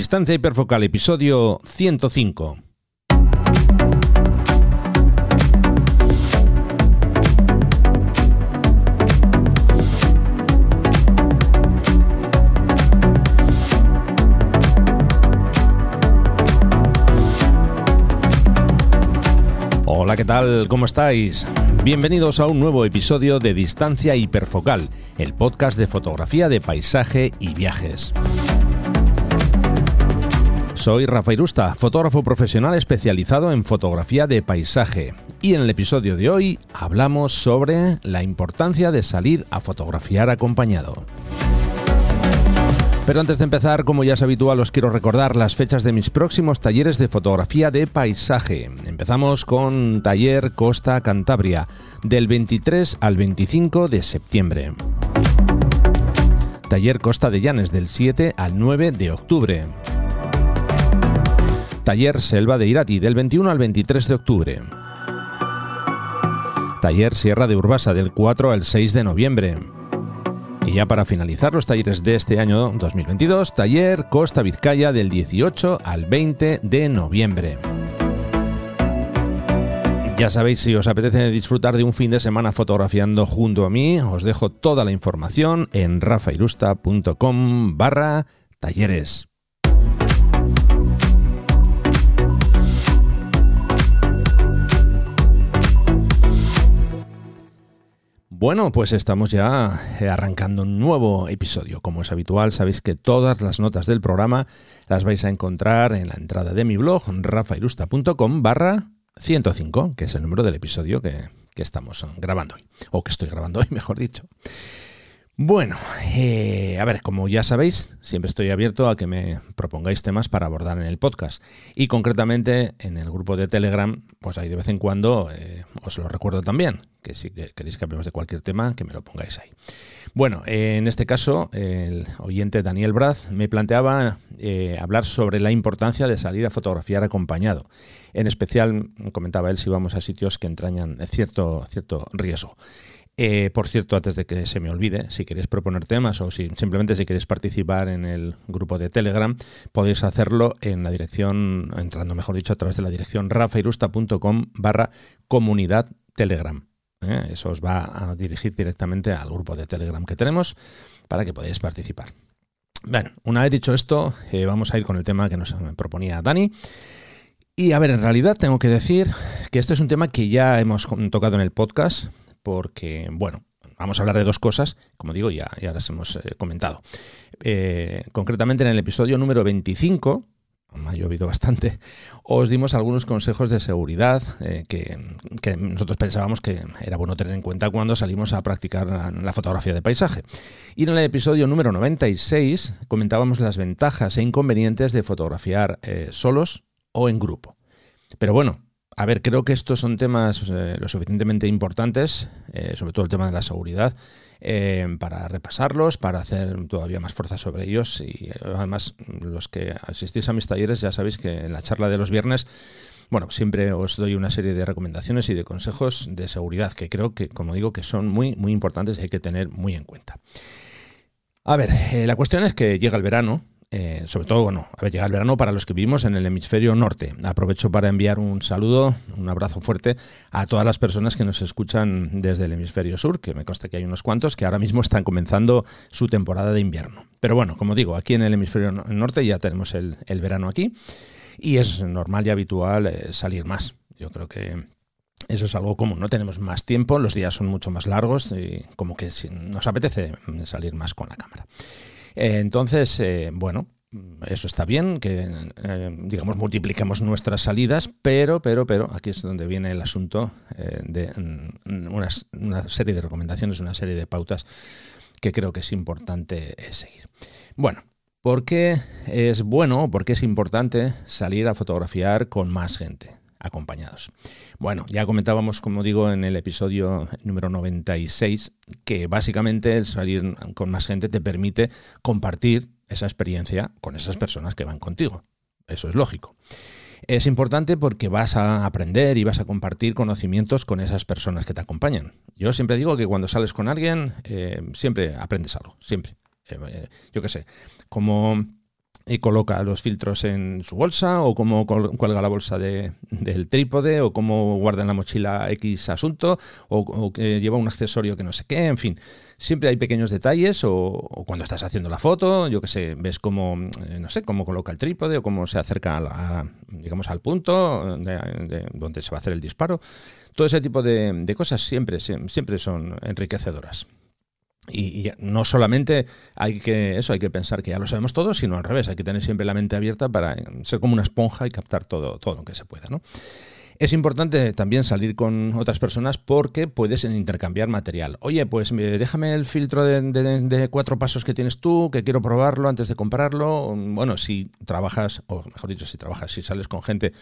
Distancia hiperfocal, episodio 105. Hola, ¿qué tal? ¿Cómo estáis? Bienvenidos a un nuevo episodio de Distancia Hiperfocal, el podcast de fotografía de paisaje y viajes. Soy Rafa Irusta, fotógrafo profesional especializado en fotografía de paisaje. Y en el episodio de hoy hablamos sobre la importancia de salir a fotografiar acompañado. Pero antes de empezar, como ya es habitual, os quiero recordar las fechas de mis próximos talleres de fotografía de paisaje. Empezamos con Taller Costa Cantabria, del 23 al 25 de septiembre. Taller Costa de Llanes, del 7 al 9 de octubre. Taller Selva de Irati del 21 al 23 de octubre. Taller Sierra de Urbasa del 4 al 6 de noviembre. Y ya para finalizar los talleres de este año 2022, Taller Costa Vizcaya del 18 al 20 de noviembre. Ya sabéis, si os apetece disfrutar de un fin de semana fotografiando junto a mí, os dejo toda la información en rafairusta.com barra talleres. Bueno, pues estamos ya eh, arrancando un nuevo episodio. Como es habitual, sabéis que todas las notas del programa las vais a encontrar en la entrada de mi blog, rafairusta.com barra 105, que es el número del episodio que, que estamos grabando hoy, o que estoy grabando hoy, mejor dicho. Bueno, eh, a ver, como ya sabéis, siempre estoy abierto a que me propongáis temas para abordar en el podcast. Y concretamente en el grupo de Telegram, pues ahí de vez en cuando eh, os lo recuerdo también, que si queréis que hablemos de cualquier tema, que me lo pongáis ahí. Bueno, eh, en este caso, el oyente Daniel Braz me planteaba hablar sobre la importancia de salir a fotografiar acompañado. En especial, comentaba él, si vamos a sitios que entrañan cierto, cierto riesgo. Eh, por cierto, antes de que se me olvide, si queréis proponer temas o si simplemente si queréis participar en el grupo de Telegram, podéis hacerlo en la dirección, entrando mejor dicho, a través de la dirección rafairusta.com barra comunidad Telegram. ¿eh? Eso os va a dirigir directamente al grupo de Telegram que tenemos para que podáis participar. Bueno, una vez dicho esto, eh, vamos a ir con el tema que nos proponía Dani. Y a ver, en realidad tengo que decir que este es un tema que ya hemos tocado en el podcast, porque, bueno, vamos a hablar de dos cosas, como digo, ya, ya las hemos eh, comentado. Eh, concretamente en el episodio número 25, ha llovido bastante, os dimos algunos consejos de seguridad eh, que, nosotros pensábamos que era bueno tener en cuenta cuando salimos a practicar la, fotografía de paisaje. Y en el episodio número 96 comentábamos las ventajas e inconvenientes de fotografiar solos o en grupo. Pero bueno, a ver, creo que estos son temas eh, lo suficientemente importantes, eh, sobre todo el tema de la seguridad, eh, para repasarlos, para hacer todavía más fuerza sobre ellos. Y además, los que asistís a mis talleres ya sabéis que en la charla de los viernes, bueno, siempre os doy una serie de recomendaciones y de consejos de seguridad que creo que, como digo, que son muy, muy importantes y hay que tener muy en cuenta. A ver, la cuestión es que llega el verano eh, sobre todo, bueno, a ver, llega el verano para los que vivimos en el hemisferio norte. Aprovecho para enviar un saludo, un abrazo fuerte a todas las personas que nos escuchan desde el hemisferio sur, que me consta que hay unos cuantos que ahora mismo están comenzando su temporada de invierno. Pero bueno, como digo, aquí en el hemisferio norte ya tenemos el, verano aquí y es normal y habitual eh, salir más. Yo creo que eso es algo común, no tenemos más tiempo, los días son mucho más largos y como que nos apetece salir más con la cámara. Eh, entonces, eh, bueno, eso está bien, que eh, digamos multipliquemos nuestras salidas, pero, pero, pero, aquí es donde viene el asunto de mm, una, serie de recomendaciones, una serie de pautas que creo que es importante seguir. Bueno, ¿por qué es bueno, por qué es importante salir a fotografiar con más gente? acompañados. Bueno, ya comentábamos, como digo, en el episodio número 96, que básicamente el salir con más gente te permite compartir esa experiencia con esas personas que van contigo. Eso es lógico. Es importante porque vas a aprender y vas a compartir conocimientos con esas personas que te acompañan. Yo siempre digo que cuando sales con alguien, eh, siempre aprendes algo, siempre. Eh, yo qué sé, como y coloca los filtros en su bolsa o cómo cuelga la bolsa de, del trípode o cómo guarda en la mochila X asunto o, que lleva un accesorio que no sé qué, en fin. Siempre hay pequeños detalles o, cuando estás haciendo la foto, yo que sé, ves cómo, eh, no sé, cómo coloca el trípode o cómo se acerca, a digamos, al punto de, donde se va a hacer el disparo. Todo ese tipo de, de cosas siempre, siempre son enriquecedoras. Y, no solamente hay que eso, hay que pensar que ya lo sabemos todos, sino al revés, hay que tener siempre la mente abierta para ser como una esponja y captar todo, todo lo que se pueda, ¿no? Es importante también salir con otras personas porque puedes intercambiar material. Oye, pues déjame el filtro de, de, cuatro pasos que tienes tú, que quiero probarlo antes de comprarlo. Bueno, si trabajas, o mejor dicho, si trabajas, si sales con gente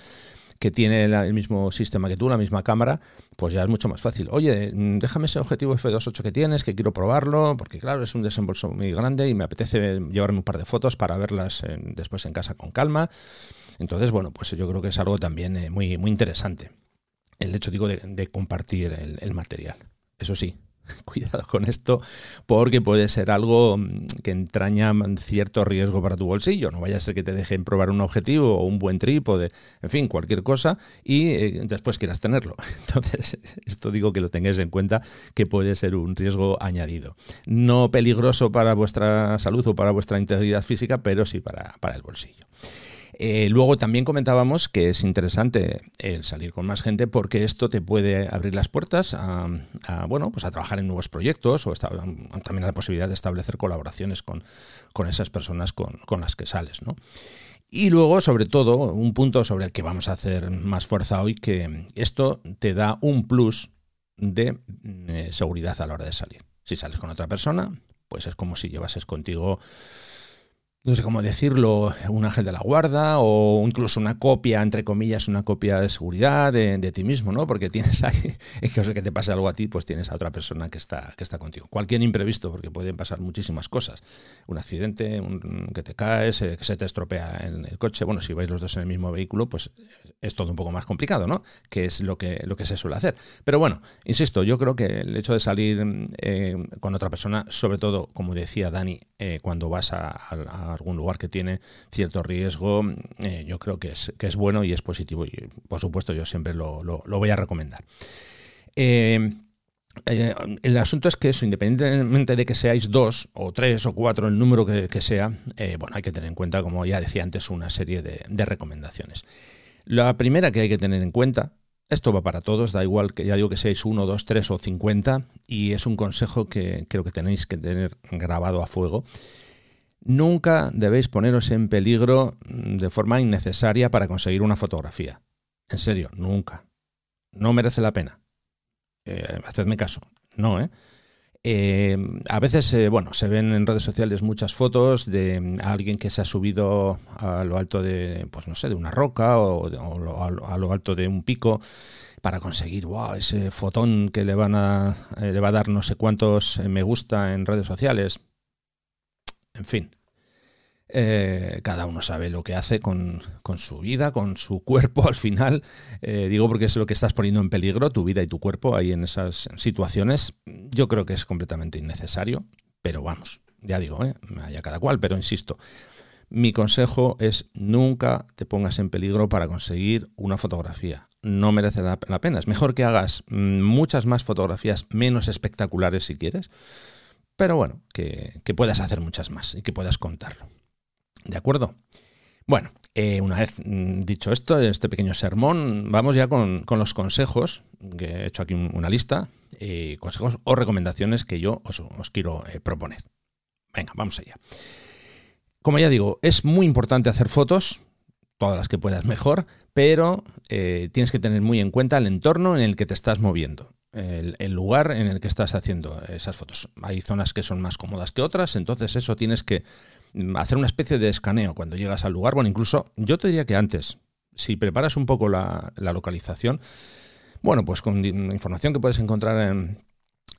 que tiene el mismo sistema que tú, la misma cámara, pues ya es mucho más fácil. Oye, mm, déjame ese objetivo F28 que tienes, que quiero probarlo, porque claro, es un desembolso muy grande y me apetece llevarme un par de fotos para verlas después en casa con calma. Entonces, bueno, pues yo creo que es algo también eh, muy, muy interesante. El hecho, digo, de, compartir el material. Eso sí, cuidado con esto porque puede ser algo mm, que entraña cierto riesgo para tu bolsillo. No vaya a ser que te dejen probar un objetivo o un buen trípode, en fin, cualquier cosa y eh, después quieras tenerlo. Entonces, esto digo que lo tengáis en cuenta que puede ser un riesgo añadido. No peligroso para vuestra salud o para vuestra integridad física, pero sí para, para el bolsillo. Eh, luego también comentábamos que es interesante el salir con más gente porque esto te puede abrir las puertas a, bueno, pues a trabajar en nuevos proyectos o también a la posibilidad de establecer colaboraciones con, esas personas con, las que sales, ¿no? Y luego, sobre todo, un punto sobre el que vamos a hacer más fuerza hoy, que esto te da un plus de eh, seguridad a la hora de salir. Si sales con otra persona, pues es como si llevases contigo no sé cómo decirlo, un ángel de la guarda o incluso una copia, entre comillas, una copia de seguridad de, ti mismo, ¿no? Porque tienes ahí, en caso de que te pase algo a ti, pues tienes a otra persona que está, que está contigo. Cualquier imprevisto, porque pueden pasar muchísimas cosas. Un accidente, un, que te caes, eh, que se te estropea en el coche. Bueno, si vais los dos en el mismo vehículo, pues es todo un poco más complicado, ¿no? Que es lo que, lo que se suele hacer. Pero bueno, insisto, yo creo que el hecho de salir eh, con otra persona, sobre todo, como decía Dani, eh, cuando vas a algún lugar que tiene cierto riesgo, eh, yo creo que es, que es bueno y es positivo. Y por supuesto, yo siempre lo, voy a recomendar. Eh, eh, el asunto es que eso, independientemente de que seáis dos o tres o cuatro, el número que, sea, bueno, hay que tener en cuenta, como ya decía antes, una serie de, recomendaciones. La primera que hay que tener en cuenta esto va para todos, da igual que ya digo que seáis uno, dos, tres o cincuenta, y es un consejo que creo que tenéis que tener grabado a fuego. Nunca debéis poneros en peligro de forma innecesaria para conseguir una fotografía. En serio, nunca. No merece la pena. Eh, hacedme caso. No, ¿eh? eh a veces, eh, bueno, se ven en redes sociales muchas fotos de alguien que se ha subido a lo alto de, pues no sé, de una roca o, a lo alto de un pico para conseguir wow, ese fotón que le van a le va a dar no sé cuántos me gusta en redes sociales. En fin, eh, cada uno sabe lo que hace con, su vida, con su cuerpo al final. Eh, digo porque es lo que estás poniendo en peligro, tu vida y tu cuerpo ahí en esas situaciones. Yo creo que es completamente innecesario, pero vamos, ya digo, ¿eh? haya cada cual, pero insisto. Mi consejo es nunca te pongas en peligro para conseguir una fotografía. No merece la, pena. Es mejor que hagas mm, muchas más fotografías menos espectaculares si quieres, pero bueno, que, puedas hacer muchas más y que puedas contarlo. ¿De acuerdo? Bueno, eh, una vez mm, dicho esto, este pequeño sermón, vamos ya con, los consejos, que he hecho aquí una lista, eh, consejos o recomendaciones que yo os, quiero eh, proponer. Venga, vamos allá. Como ya digo, es muy importante hacer fotos, todas las que puedas mejor, pero tienes que tener muy en cuenta el entorno en el que te estás moviendo el, lugar en el que estás haciendo esas fotos. Hay zonas que son más cómodas que otras, entonces eso tienes que hacer una especie de escaneo cuando llegas al lugar. Bueno, incluso yo te diría que antes, si preparas un poco la, localización, bueno, pues con información que puedes encontrar en,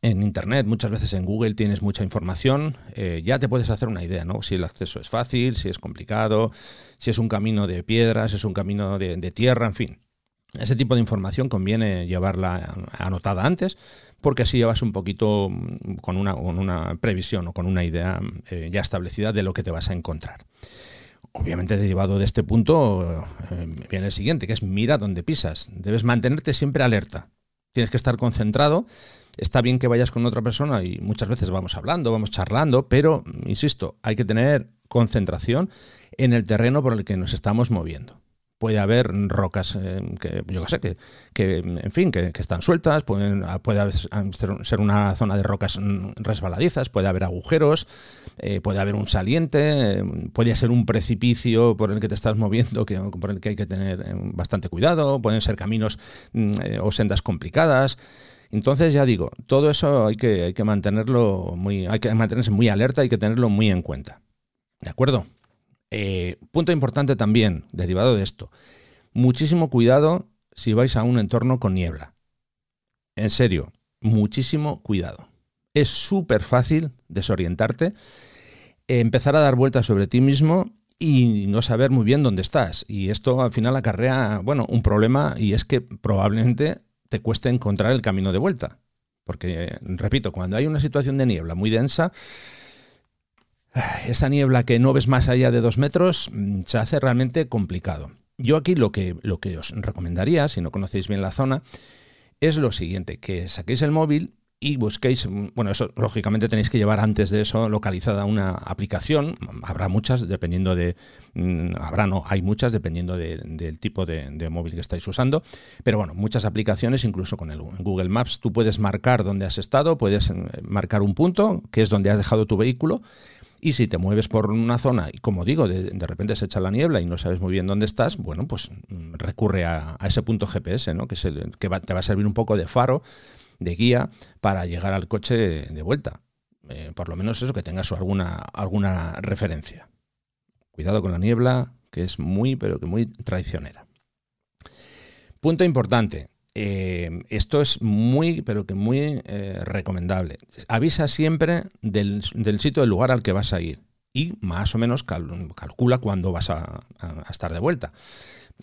Internet, muchas veces en Google tienes mucha información, eh, ya te puedes hacer una idea, ¿no? Si el acceso es fácil, si es complicado, si es un camino de piedras, si es un camino de tierra, en fin. Ese tipo de información conviene llevarla anotada antes, porque así llevas un poquito mm, con una, previsión o con una idea eh, ya establecida de lo que te vas a encontrar. obviamente derivado de este punto eh, viene el siguiente, que es mira dónde pisas. Debes mantenerte siempre alerta. Tienes que estar concentrado. Está bien que vayas con otra persona y muchas veces vamos hablando, vamos charlando, pero, insisto, hay que tener concentración en el terreno por el que nos estamos moviendo puede haber rocas eh, que yo sé que, que en fin que, están sueltas pueden, puede ser una zona de rocas mm, resbaladizas puede haber agujeros eh, puede haber un saliente puede ser un precipicio por el que te estás moviendo que, por el que hay que tener eh, bastante cuidado pueden ser caminos mm, o sendas complicadas. Entonces ya digo todo eso hay que, hay que mantenerlo muy hay que mantenerse muy alerta hay que tenerlo muy en cuenta. De acuerdo eh, punto importante también, derivado de esto, muchísimo cuidado si vais a un entorno con niebla. En serio, muchísimo cuidado. Es súper fácil desorientarte, empezar a dar vueltas sobre ti mismo y no saber muy bien dónde estás. Y esto al final acarrea, bueno, un problema y es que probablemente te cueste encontrar el camino de vuelta. Porque, repito, cuando hay una situación de niebla muy densa, esa niebla que no ves más allá de dos metros mm, se hace realmente complicado. Yo aquí lo que, lo que os recomendaría, si no conocéis bien la zona, es lo siguiente, que saquéis el móvil y busquéis, mm, bueno, eso lógicamente tenéis que llevar antes de eso localizada una aplicación, habrá muchas dependiendo de, mm, habrá no, hay muchas dependiendo del tipo de, de, móvil que estáis usando, pero bueno, muchas aplicaciones, incluso con el Google Maps, tú puedes marcar dónde has estado, puedes marcar un punto, que es donde has dejado tu vehículo, y si te mueves por una zona y, como digo, de, repente se echa la niebla y no sabes muy bien dónde estás, bueno, pues mm, recurre a, ese punto GPS, ¿no? que, es el, que te va a servir un poco de faro, de guía, para llegar al coche de vuelta. Eh, por lo menos eso, que tengas alguna, alguna referencia. Cuidado con la niebla, que es muy, pero que muy traicionera. Punto importante, eh, esto es muy, pero que muy eh, recomendable. Avisa siempre del, sitio, del lugar al que vas a ir y más o menos calcula cuándo vas a, estar de vuelta.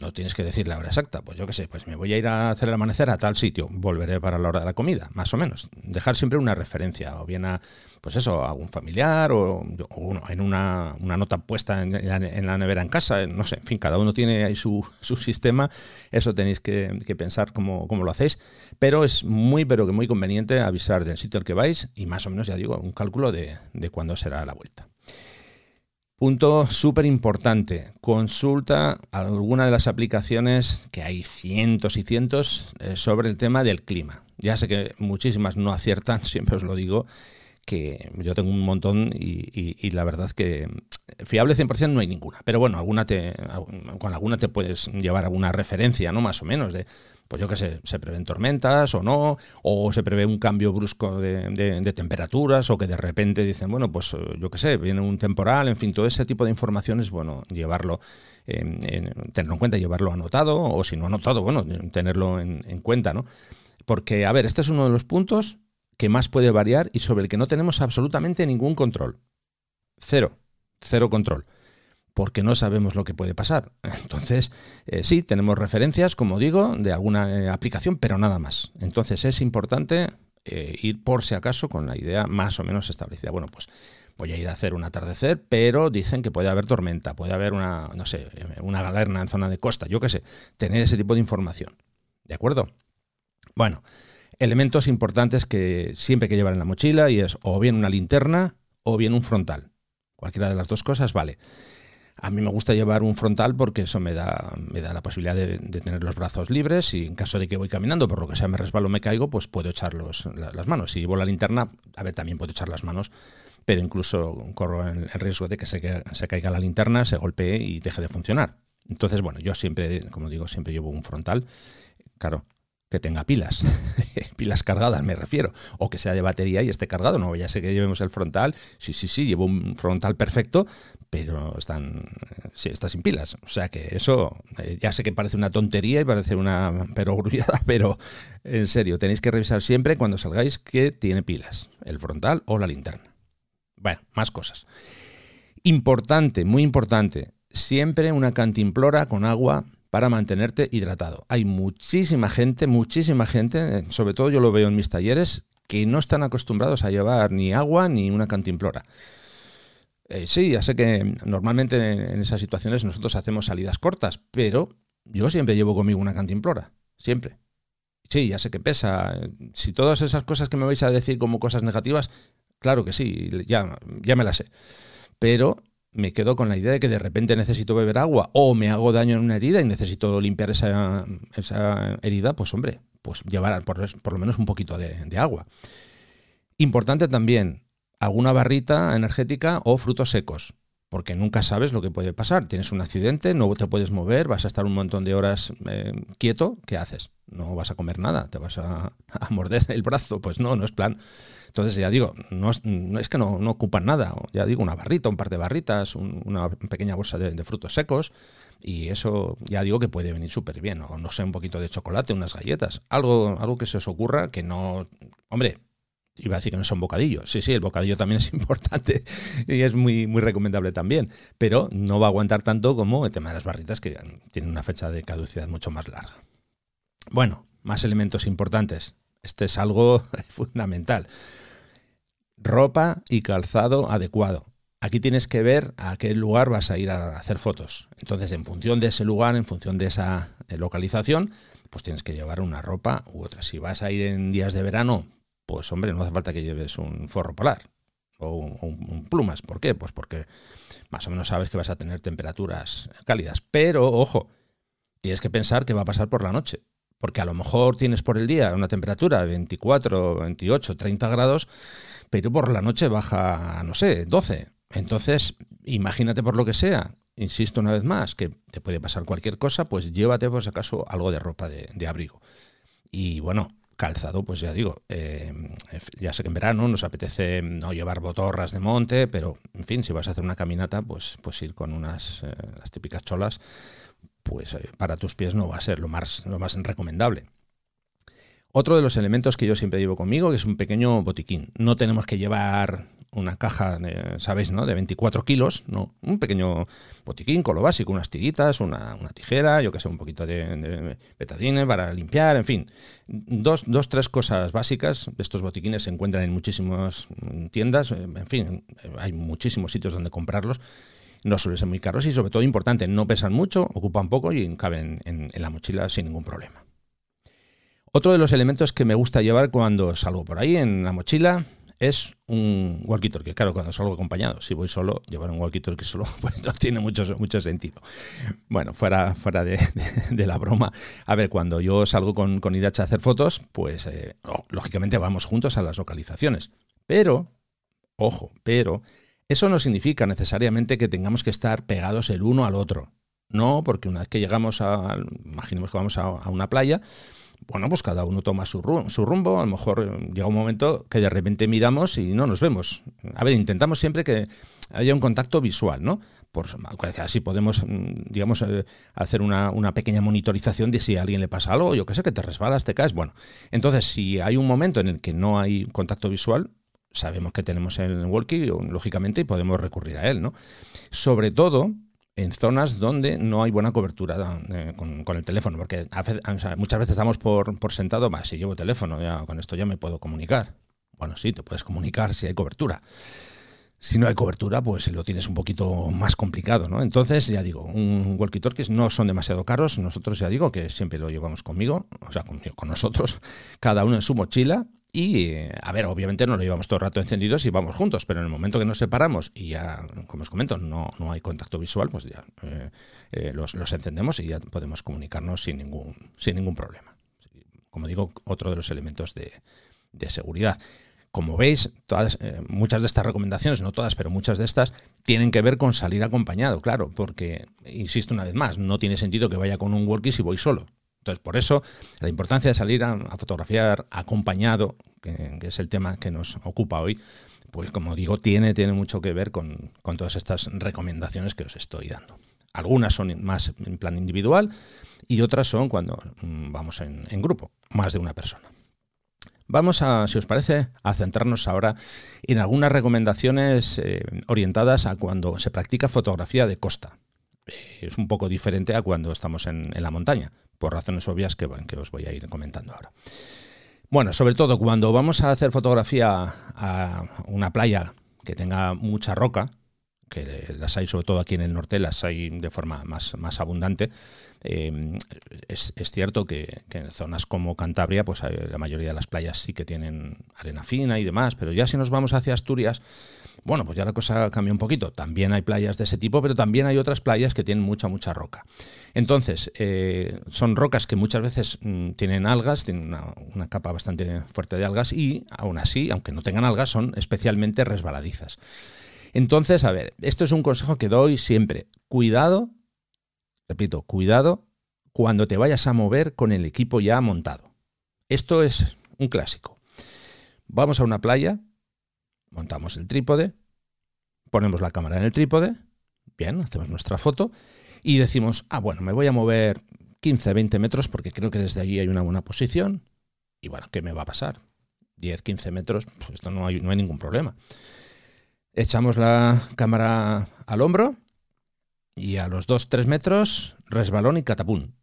No tienes que decir la hora exacta, pues yo qué sé, pues me voy a ir a hacer el amanecer a tal sitio, volveré para la hora de la comida, más o menos. Dejar siempre una referencia, o bien a, pues eso, a un familiar, o, uno, en una, nota puesta en la, nevera en casa, no sé, en fin, cada uno tiene ahí su, sistema, eso tenéis que, pensar cómo, lo hacéis, pero es muy, pero que muy conveniente avisar del sitio al que vais y más o menos, ya digo, un cálculo de, de cuándo será la vuelta. Punto súper importante, consulta alguna de las aplicaciones, que hay cientos y cientos, eh, sobre el tema del clima. Ya sé que muchísimas no aciertan, siempre os lo digo, que yo tengo un montón y, la verdad que fiable 100% no hay ninguna. Pero bueno, alguna te, con alguna te puedes llevar alguna referencia, ¿no? Más o menos, de pues yo qué sé, se prevén tormentas o no, o se prevé un cambio brusco de, temperaturas, o que de repente dicen, bueno, pues eh, yo qué sé, viene un temporal, en fin, todo ese tipo de informaciones, bueno, llevarlo, en, tenerlo en cuenta, llevarlo anotado, o si no anotado, bueno, tenerlo en, en cuenta, ¿no? Porque, a ver, este es uno de los puntos que más puede variar y sobre el que no tenemos absolutamente ningún control. Cero, cero control porque no sabemos lo que puede pasar. Entonces, eh, sí, tenemos referencias, como digo, de alguna eh, aplicación, pero nada más. Entonces es importante eh, ir por si acaso con la idea más o menos establecida. Bueno, pues voy a ir a hacer un atardecer, pero dicen que puede haber tormenta, puede haber una, no sé, una galerna en zona de costa, yo qué sé, tener ese tipo de información. ¿De acuerdo? Bueno, elementos importantes que siempre hay que llevar en la mochila y es o bien una linterna o bien un frontal. Cualquiera de las dos cosas vale. A mí me gusta llevar un frontal porque eso me da, me da la posibilidad de, tener los brazos libres y en caso de que voy caminando, por lo que sea me resbalo me caigo, pues puedo echar las manos. Si llevo la linterna, a ver, también puedo echar las manos, pero incluso corro el, riesgo de que se, se caiga la linterna, se golpee y deje de funcionar. Entonces, bueno, yo siempre, como digo, siempre llevo un frontal. Claro, que tenga pilas, pilas cargadas me refiero, o que sea de batería y esté cargado, no ya sé que llevemos el frontal, sí, sí, sí, llevo un frontal perfecto, pero están, sí, está sin pilas, o sea que eso, eh, ya sé que parece una tontería y parece una perogrullada, pero en serio, tenéis que revisar siempre cuando salgáis que tiene pilas, el frontal o la linterna. Bueno, más cosas. Importante, muy importante, siempre una cantimplora con agua para mantenerte hidratado. Hay muchísima gente, muchísima gente, sobre todo yo lo veo en mis talleres, que no están acostumbrados a llevar ni agua ni una cantimplora. Eh, sí, ya sé que normalmente en esas situaciones nosotros hacemos salidas cortas, pero yo siempre llevo conmigo una cantimplora, siempre. Sí, ya sé que pesa. Si todas esas cosas que me vais a decir como cosas negativas, claro que sí, ya, ya me las sé. Pero me quedo con la idea de que de repente necesito beber agua o me hago daño en una herida y necesito limpiar esa, esa herida, pues hombre, pues llevar por, lo menos un poquito de, de, agua. Importante también, alguna barrita energética o frutos secos, porque nunca sabes lo que puede pasar. Tienes un accidente, no te puedes mover, vas a estar un montón de horas eh, quieto, ¿qué haces? No vas a comer nada, te vas a morder el brazo, pues no, no es plan. Entonces, ya digo, no es, que no, no, ocupan nada. Ya digo, una barrita, un par de barritas, un, una pequeña bolsa de, de, frutos secos. Y eso ya digo que puede venir súper bien. O no sé, un poquito de chocolate, unas galletas. Algo, algo que se os ocurra que no. Hombre, iba a decir que no son bocadillos. Sí, sí, el bocadillo también es importante y es muy, muy recomendable también. Pero no va a aguantar tanto como el tema de las barritas, que tienen una fecha de caducidad mucho más larga. Bueno, más elementos importantes. Este es algo fundamental ropa y calzado adecuado. Aquí tienes que ver a qué lugar vas a ir a hacer fotos. Entonces, en función de ese lugar, en función de esa eh, localización, pues tienes que llevar una ropa u otra. Si vas a ir en días de verano, pues hombre, no hace falta que lleves un forro polar o un, un, plumas. ¿Por qué? Pues porque más o menos sabes que vas a tener temperaturas cálidas. Pero, ojo, tienes que pensar que va a pasar por la noche. Porque a lo mejor tienes por el día una temperatura de 24, 28, 30 grados pero por la noche baja, no sé, 12. Entonces, imagínate por lo que sea, insisto una vez más, que te puede pasar cualquier cosa, pues llévate por si acaso algo de ropa de, abrigo. Y bueno, calzado, pues ya digo, eh, ya sé que en verano nos apetece no llevar botorras de monte, pero en fin, si vas a hacer una caminata, pues, pues ir con unas eh, las típicas cholas, pues eh, para tus pies no va a ser lo más, lo más recomendable. Otro de los elementos que yo siempre llevo conmigo es un pequeño botiquín. No tenemos que llevar una caja, de, ¿sabéis? ¿no? De 24 kilos, no. Un pequeño botiquín con lo básico, unas tiritas, una, una tijera, yo que sé, un poquito de, de, para limpiar, en fin. Dos, dos, tres cosas básicas. Estos botiquines se encuentran en muchísimas tiendas, en fin, hay muchísimos sitios donde comprarlos. No suelen ser muy caros y sobre todo importante, no pesan mucho, ocupan poco y caben en, en la mochila sin ningún problema. Otro de los elementos que me gusta llevar cuando salgo por ahí en la mochila es un walkie-talkie. Claro, cuando salgo acompañado, si voy solo, llevar un walkie-talkie solo pues no tiene mucho, mucho sentido. Bueno, fuera, fuera de, la broma. A ver, cuando yo salgo con, con a hacer fotos, pues eh, lógicamente vamos juntos a las localizaciones. Pero, ojo, pero eso no significa necesariamente que tengamos que estar pegados el uno al otro. No, porque una vez que llegamos a, imaginemos que vamos a, a una playa, bueno, pues cada uno toma su, rum su, rumbo, a lo mejor eh, llega un momento que de repente miramos y no nos vemos. A ver, intentamos siempre que haya un contacto visual, ¿no? Por, así podemos, mm, digamos, eh, hacer una, una, pequeña monitorización de si a alguien le pasa algo, yo qué sé, que te resbalas, te caes. Bueno, entonces si hay un momento en el que no hay contacto visual, sabemos que tenemos el walkie, lógicamente, y podemos recurrir a él, ¿no? Sobre todo, en zonas donde no hay buena cobertura eh, con, el teléfono, porque muchas veces damos por, por sentado, si llevo teléfono, ya con esto ya me puedo comunicar. Bueno, sí, te puedes comunicar si hay cobertura. Si no hay cobertura, pues lo tienes un poquito más complicado, ¿no? Entonces, ya digo, un walkie-talkies no son demasiado caros. Nosotros, ya digo, que siempre lo llevamos conmigo, o sea, con nosotros, cada uno en su mochila y, a ver, obviamente no lo llevamos todo el rato encendidos y vamos juntos, pero en el momento que nos separamos y ya, como os comento, no, no hay contacto visual, pues ya eh, eh, los, los, encendemos y ya podemos comunicarnos sin ningún, sin ningún problema. Como digo, otro de los elementos de, de seguridad. Como veis, todas, eh, muchas de estas recomendaciones, no todas, pero muchas de estas, tienen que ver con salir acompañado, claro, porque, insisto una vez más, no tiene sentido que vaya con un walkie si voy solo. Entonces, por eso, la importancia de salir a, fotografiar acompañado, que, es el tema que nos ocupa hoy, pues como digo, tiene, tiene mucho que ver con, con todas estas recomendaciones que os estoy dando. Algunas son más en plan individual y otras son cuando mm, vamos en, en grupo, más de una persona. Vamos a, si os parece, a centrarnos ahora en algunas recomendaciones eh, orientadas a cuando se practica fotografía de costa. Es un poco diferente a cuando estamos en, en la montaña, por razones obvias que, que os voy a ir comentando ahora. Bueno, sobre todo cuando vamos a hacer fotografía a una playa que tenga mucha roca, que las hay sobre todo aquí en el norte, las hay de forma más, más abundante. Eh, es, cierto que, en zonas como Cantabria, pues la mayoría de las playas sí que tienen arena fina y demás, pero ya si nos vamos hacia Asturias, bueno, pues ya la cosa cambia un poquito. También hay playas de ese tipo, pero también hay otras playas que tienen mucha, mucha roca. Entonces, eh, son rocas que muchas veces mm, tienen algas, tienen una, una, capa bastante fuerte de algas y aún así, aunque no tengan algas, son especialmente resbaladizas. Entonces, a ver, esto es un consejo que doy siempre. Cuidado, repito, cuidado cuando te vayas a mover con el equipo ya montado. Esto es un clásico. Vamos a una playa, montamos el trípode, ponemos la cámara en el trípode, bien, hacemos nuestra foto y decimos, ah, bueno, me voy a mover 15, 20 metros porque creo que desde allí hay una buena posición y bueno, ¿qué me va a pasar? 10, 15 metros, pues esto no hay, no hay ningún problema. Echamos la cámara al hombro y a los 2-3 metros resbalón y catapún.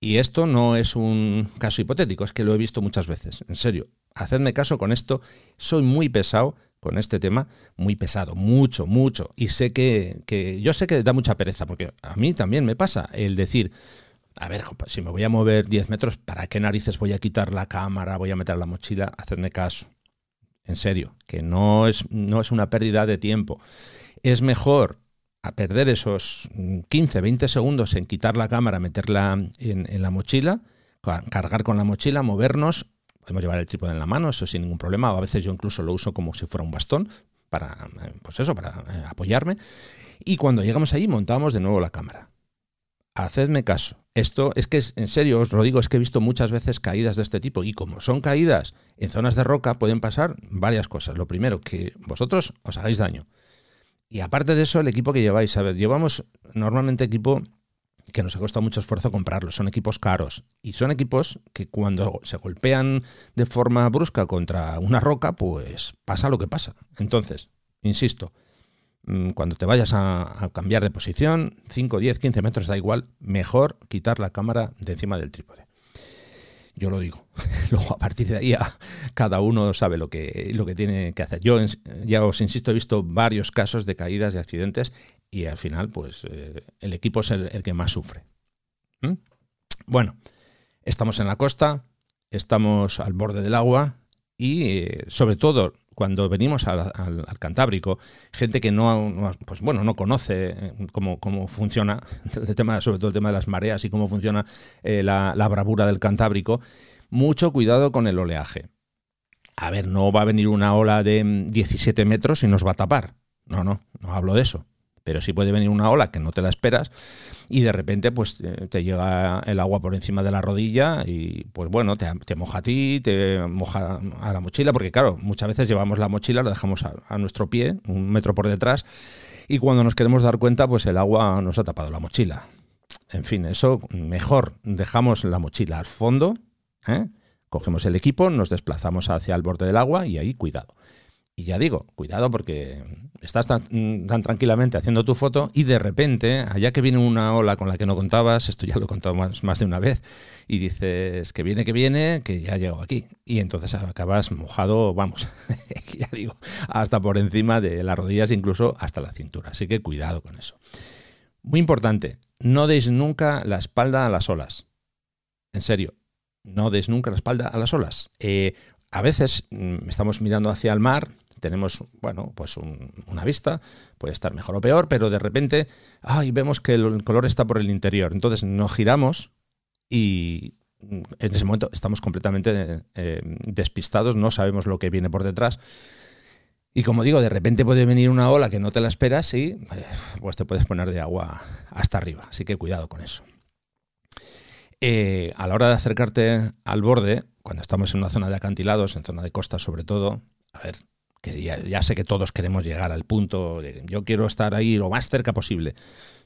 Y esto no es un caso hipotético, es que lo he visto muchas veces. En serio, hacedme caso con esto. Soy muy pesado con este tema, muy pesado, mucho, mucho. Y sé que, que yo sé que da mucha pereza, porque a mí también me pasa el decir, a ver, si me voy a mover 10 metros, ¿para qué narices voy a quitar la cámara, voy a meter la mochila? Hacedme caso en serio, que no es, no es una pérdida de tiempo. Es mejor a perder esos 15, 20 segundos en quitar la cámara, meterla en, la mochila, cargar con la mochila, movernos. Podemos llevar el trípode en la mano, eso sin ningún problema. a veces yo incluso lo uso como si fuera un bastón para, pues eso, para eh, apoyarme. Y cuando llegamos ahí montamos de nuevo la cámara. Hacedme caso. Esto es que, en serio, os lo digo, es que he visto muchas veces caídas de este tipo. Y como son caídas en zonas de roca, pueden pasar varias cosas. Lo primero, que vosotros os hagáis daño. Y aparte de eso, el equipo que lleváis. A ver, llevamos normalmente equipo que nos ha costado mucho esfuerzo comprarlo. Son equipos caros. Y son equipos que cuando se golpean de forma brusca contra una roca, pues pasa lo que pasa. Entonces, insisto, Mm, cuando te vayas a, cambiar de posición, 5, 10, 15 metros, da igual, mejor quitar la cámara de encima del trípode. Yo lo digo. Luego, a partir de ahí, cada uno sabe lo que, lo que tiene que hacer. Yo, ya os insisto, he visto varios casos de caídas y accidentes y al final, pues, eh, el equipo es el, que más sufre. ¿Mm? Bueno, estamos en la costa, estamos al borde del agua y, eh, sobre todo, cuando venimos al, Cantábrico, gente que no, pues bueno, no conoce eh, cómo, cómo, funciona el tema, sobre todo el tema de las mareas y cómo funciona eh, la, la bravura del Cantábrico, mucho cuidado con el oleaje. A ver, no va a venir una ola de 17 metros y nos va a tapar. No, no, no hablo de eso pero sí puede venir una ola que no te la esperas y de repente pues te llega el agua por encima de la rodilla y pues bueno, te, moja a ti, te moja a la mochila, porque claro, muchas veces llevamos la mochila, la dejamos a, nuestro pie, un metro por detrás, y cuando nos queremos dar cuenta pues el agua nos ha tapado la mochila. En fin, eso mejor dejamos la mochila al fondo, ¿eh? cogemos el equipo, nos desplazamos hacia el borde del agua y ahí cuidado. Y ya digo, cuidado porque estás tan, tranquilamente haciendo tu foto y de repente, allá que viene una ola con la que no contabas, esto ya lo he contado más, más de una vez, y dices que viene, que viene, que ya llego aquí. Y entonces acabas mojado, vamos, ya digo, hasta por encima de las rodillas, incluso hasta la cintura. Así que cuidado con eso. Muy importante, no deis nunca la espalda a las olas. En serio, no deis nunca la espalda a las olas. Eh, a veces mm, estamos mirando hacia el mar, tenemos, bueno, pues una vista, puede estar mejor o peor, pero de repente, ay, vemos que el color está por el interior. Entonces nos giramos y en ese momento estamos completamente eh, despistados, no sabemos lo que viene por detrás. Y como digo, de repente puede venir una ola que no te la esperas y eh, pues te puedes poner de agua hasta arriba. Así que cuidado con eso. Eh, a la hora de acercarte al borde, cuando estamos en una zona de acantilados, en zona de costa sobre todo, a ver, que ya, sé que todos queremos llegar al punto de yo quiero estar ahí lo más cerca posible.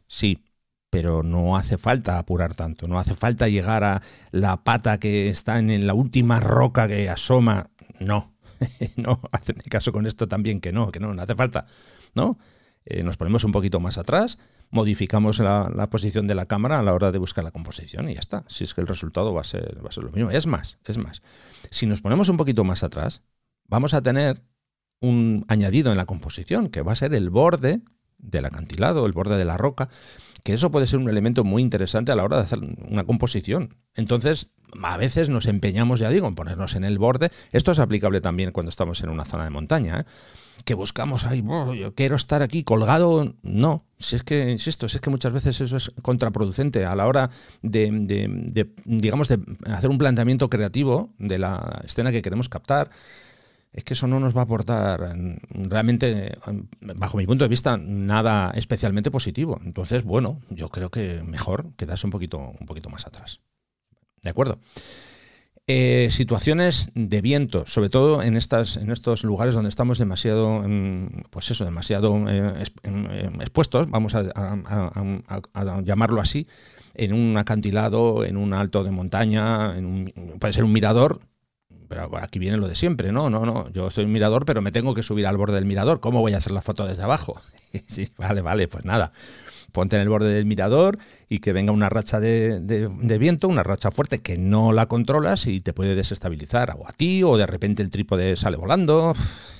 Sí, pero no hace falta apurar tanto, no hace falta llegar a la pata que está en la última roca que asoma. No, no, hacen caso con esto también que no, que no, no hace falta, ¿no? Eh, nos ponemos un poquito más atrás, modificamos la, la, posición de la cámara a la hora de buscar la composición y ya está. Si es que el resultado va a ser, va a ser lo mismo. Es más, es más. Si nos ponemos un poquito más atrás, vamos a tener un añadido en la composición, que va a ser el borde del acantilado, el borde de la roca, que eso puede ser un elemento muy interesante a la hora de hacer una composición. Entonces, a veces nos empeñamos, ya digo, en ponernos en el borde. Esto es aplicable también cuando estamos en una zona de montaña. ¿eh? Que buscamos ahí, yo quiero estar aquí colgado. No, si es que, insisto, si es que muchas veces eso es contraproducente a la hora de, digamos, de hacer un planteamiento creativo de la escena que queremos captar es que eso no nos va a aportar realmente, bajo mi punto de vista, nada especialmente positivo. Entonces, bueno, yo creo que mejor quedarse un poquito, un poquito más atrás. ¿De acuerdo? Eh, situaciones de viento, sobre todo en estas, en estos lugares donde estamos demasiado, pues eso, demasiado eh, expuestos, vamos a, llamarlo así, en un acantilado, en un alto de montaña, en puede ser un mirador, pero aquí viene lo de siempre, no, no, no, yo estoy en un mirador, pero me tengo que subir al borde del mirador, ¿cómo voy a hacer la foto desde abajo? sí, vale, vale, pues nada, ponte en el borde del mirador y que venga una racha de, viento, una racha fuerte que no la controlas y te puede desestabilizar o a ti o de repente el trípode sale volando,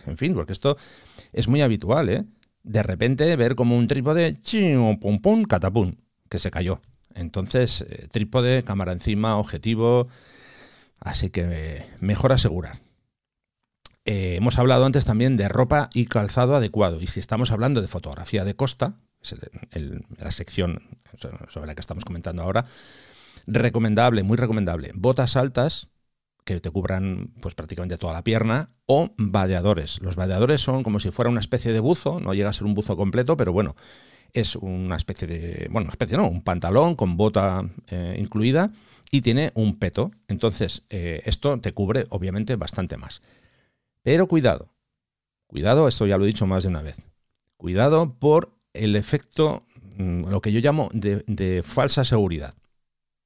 en fin, porque esto es muy habitual, ¿eh? De repente ver como un trípode, pum, pum, catapum, que se cayó. Entonces, eh, trípode, cámara encima, objetivo, Así que mejor asegurar. Eh, hemos hablado antes también de ropa y calzado adecuado. Y si estamos hablando de fotografía de costa, la sección sobre la que estamos comentando ahora, recomendable, muy recomendable. Botas altas que te cubran pues prácticamente toda la pierna o vadeadores. Los vadeadores son como si fuera una especie de buzo, no llega a ser un buzo completo, pero bueno, es una especie de, bueno, una especie no, un pantalón con bota eh, incluida y tiene un peto. Entonces, eh, esto te cubre obviamente bastante más. Pero cuidado, cuidado, esto ya lo he dicho más de una vez. Cuidado por el efecto, mm, lo que yo llamo de, falsa seguridad.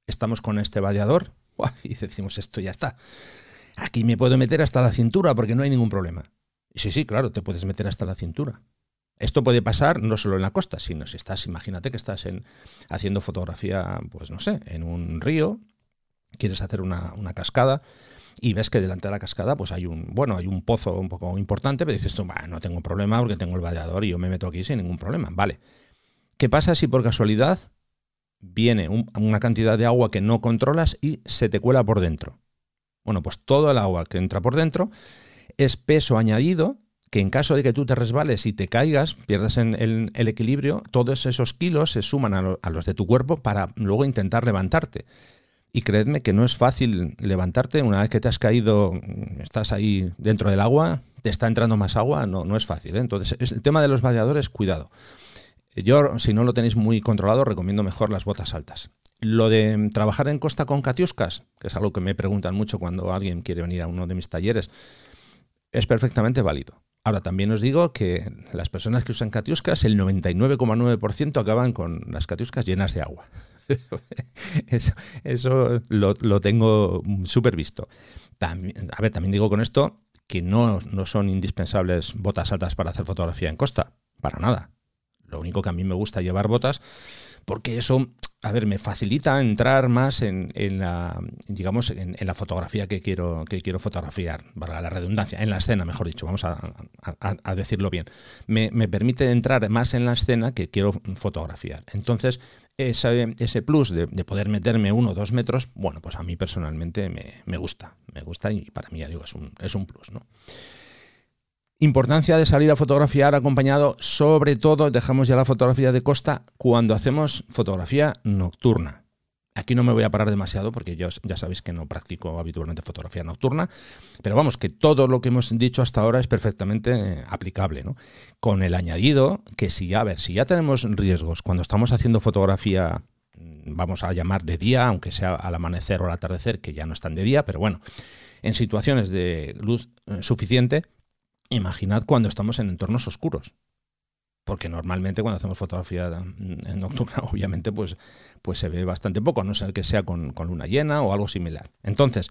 Estamos con este vadeador y decimos esto ya está. Aquí me puedo meter hasta la cintura porque no hay ningún problema. Sí, sí, claro, te puedes meter hasta la cintura. Esto puede pasar no solo en la costa, sino si estás, imagínate que estás en, haciendo fotografía, pues no sé, en un río quieres hacer una, cascada y ves que delante de la cascada pues hay un bueno hay un pozo un poco importante pero dices tú no tengo problema porque tengo el vadeador y yo me meto aquí sin ningún problema vale. Qué pasa si por casualidad viene una cantidad de agua que no controlas y se te cuela por dentro bueno pues todo el agua que entra por dentro es peso añadido que en caso de que tú te resbales y te caigas, pierdas en el, equilibrio, todos esos kilos se suman a los de tu cuerpo para luego intentar levantarte. Y creedme que no es fácil levantarte una vez que te has caído, estás ahí dentro del agua, te está entrando más agua, no, es fácil. ¿eh? Entonces, el tema de los vadeadores, cuidado. Yo, si no lo tenéis muy controlado, recomiendo mejor las botas altas. Lo de trabajar en costa con catiuscas, que es algo que me preguntan mucho cuando alguien quiere venir a uno de mis talleres, es perfectamente válido. Ahora, también os digo que las personas que usan catiuscas, el 99,9% acaban con las catiuscas llenas de agua. eso, lo, tengo súper visto. También, a ver, también digo con esto que no, no son indispensables botas altas para hacer fotografía en costa, para nada. Lo único que a mí me gusta llevar botas porque eso, a ver, me facilita entrar más en, la, digamos, en, la fotografía que quiero, que quiero fotografiar, valga la redundancia, en la escena, mejor dicho, vamos a, decirlo bien. Me, permite entrar más en la escena que quiero fotografiar. Entonces, ese, ese plus de, poder meterme uno o dos metros, bueno, pues a mí personalmente me, me, gusta, me gusta y para mí, ya digo, es un, es un plus, ¿no? Importancia de salir a fotografiar acompañado, sobre todo, dejamos ya la fotografía de costa cuando hacemos fotografía nocturna. Aquí no me voy a parar demasiado porque ya sabéis que no practico habitualmente fotografía nocturna, pero vamos, que todo lo que hemos dicho hasta ahora es perfectamente eh, aplicable, ¿no? Con el añadido que si, a ver, si ya tenemos riesgos cuando estamos haciendo fotografía, mm, vamos a llamar de día, aunque sea al amanecer o al atardecer, que ya no están de día, pero bueno, en situaciones de luz eh, suficiente, Imaginad cuando estamos en entornos oscuros. Porque normalmente cuando hacemos fotografía nocturna, obviamente, pues, pues se ve bastante poco, a no ser que sea con, luna llena o algo similar. Entonces,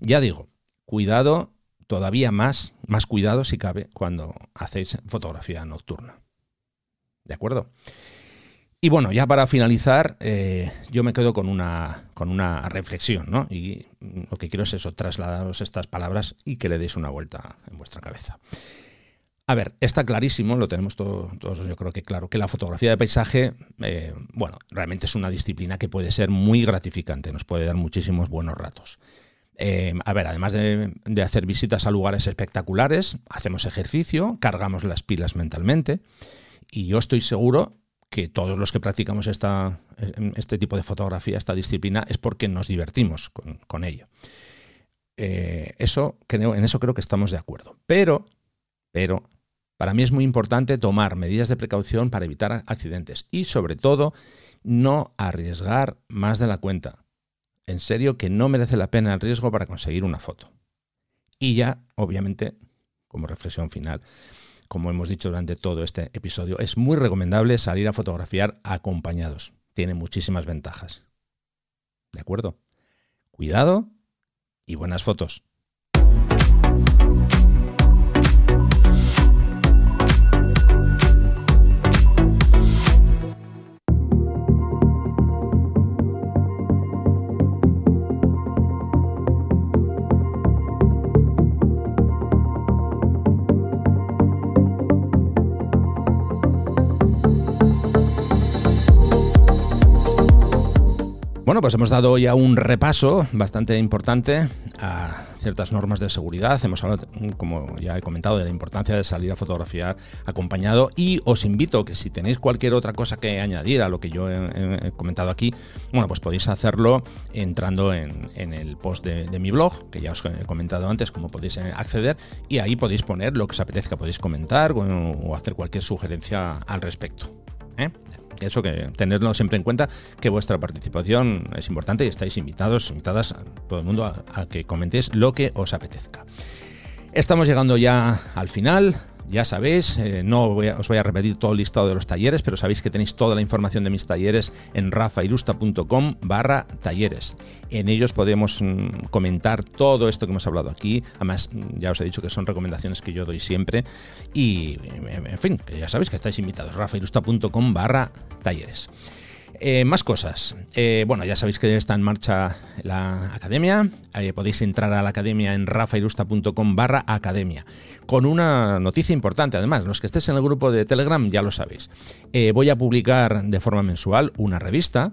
ya digo, cuidado, todavía más, más cuidado si cabe cuando hacéis fotografía nocturna. ¿De acuerdo? Y bueno, ya para finalizar, eh, yo me quedo con una, con una reflexión, ¿no? Y lo que quiero es eso, trasladaros estas palabras y que le deis una vuelta en vuestra cabeza. A ver, está clarísimo, lo tenemos todos, yo creo que claro, que la fotografía de paisaje, eh, bueno, realmente es una disciplina que puede ser muy gratificante, nos puede dar muchísimos buenos ratos. Eh, a ver, además de, hacer visitas a lugares espectaculares, hacemos ejercicio, cargamos las pilas mentalmente y yo estoy seguro que todos los que practicamos esta, este tipo de fotografía, esta disciplina, es porque nos divertimos con, ello. Eh, eso, en eso creo que estamos de acuerdo. Pero, pero para mí es muy importante tomar medidas de precaución para evitar accidentes y sobre todo no arriesgar más de la cuenta. En serio que no merece la pena el riesgo para conseguir una foto. Y ya, obviamente, como reflexión final, como hemos dicho durante todo este episodio, es muy recomendable salir a fotografiar acompañados. Tiene muchísimas ventajas. ¿De acuerdo? Cuidado y buenas fotos. Bueno, pues hemos dado ya un repaso bastante importante a ciertas normas de seguridad. Hemos hablado, como ya he comentado, de la importancia de salir a fotografiar acompañado y os invito que si tenéis cualquier otra cosa que añadir a lo que yo he, comentado aquí, bueno, pues podéis hacerlo entrando en, el post de, mi blog, que ya os he comentado antes cómo podéis eh, acceder y ahí podéis poner lo que os apetezca, podéis comentar o, hacer cualquier sugerencia al respecto. ¿eh? Eso que tenerlo siempre en cuenta, que vuestra participación es importante y estáis invitados, invitadas a todo el mundo a que comentéis lo que os apetezca. Estamos llegando ya al final. Ya sabéis, eh, no os voy a repetir todo el listado de los talleres, pero sabéis que tenéis toda la información de mis talleres en rafairusta.com barra talleres. En ellos podemos mm, comentar todo esto que hemos hablado aquí. Además, mm, ya os he dicho que son recomendaciones que yo doy siempre. Y, en fin, ya sabéis que estáis invitados. rafairusta.com barra talleres. Eh, más cosas. Eh, bueno, ya sabéis que está en marcha la academia. Eh, podéis entrar a la academia en rafairusta.com barra academia. Con una noticia importante, además, los que estéis en el grupo de Telegram ya lo sabéis. voy a publicar de forma mensual una revista,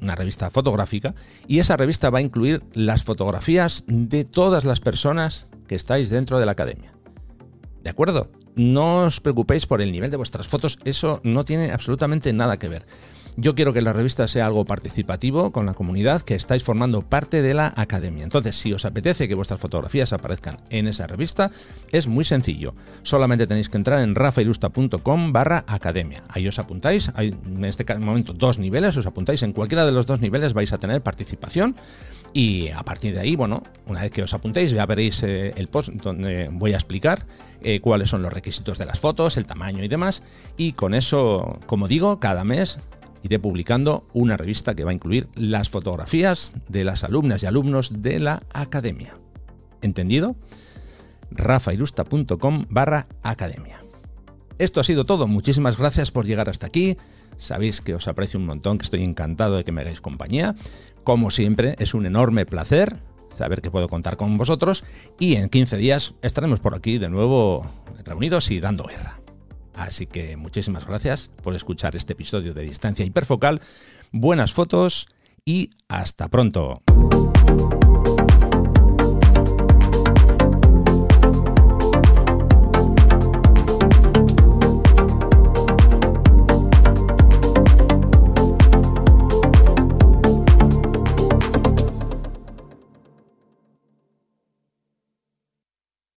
una revista fotográfica, y esa revista va a incluir las fotografías de todas las personas que estáis dentro de la academia. ¿De acuerdo? No os preocupéis por el nivel de vuestras fotos, eso no tiene absolutamente nada que ver. Yo quiero que la revista sea algo participativo con la comunidad que estáis formando parte de la academia. Entonces, si os apetece que vuestras fotografías aparezcan en esa revista, es muy sencillo. Solamente tenéis que entrar en rafailusta.com barra academia. Ahí os apuntáis, hay en este momento dos niveles, os apuntáis en cualquiera de los dos niveles vais a tener participación y a partir de ahí, bueno, una vez que os apuntéis ya veréis eh, el post donde voy a explicar eh, cuáles son los requisitos de las fotos, el tamaño y demás. Y con eso, como digo, cada mes iré publicando una revista que va a incluir las fotografías de las alumnas y alumnos de la academia. ¿Entendido? rafairusta.com barra academia. Esto ha sido todo, muchísimas gracias por llegar hasta aquí. Sabéis que os aprecio un montón, que estoy encantado de que me hagáis compañía. Como siempre, es un enorme placer saber que puedo contar con vosotros y en 15 días estaremos por aquí de nuevo reunidos y dando guerra. Así que muchísimas gracias por escuchar este episodio de Distancia Hiperfocal. Buenas fotos y hasta pronto.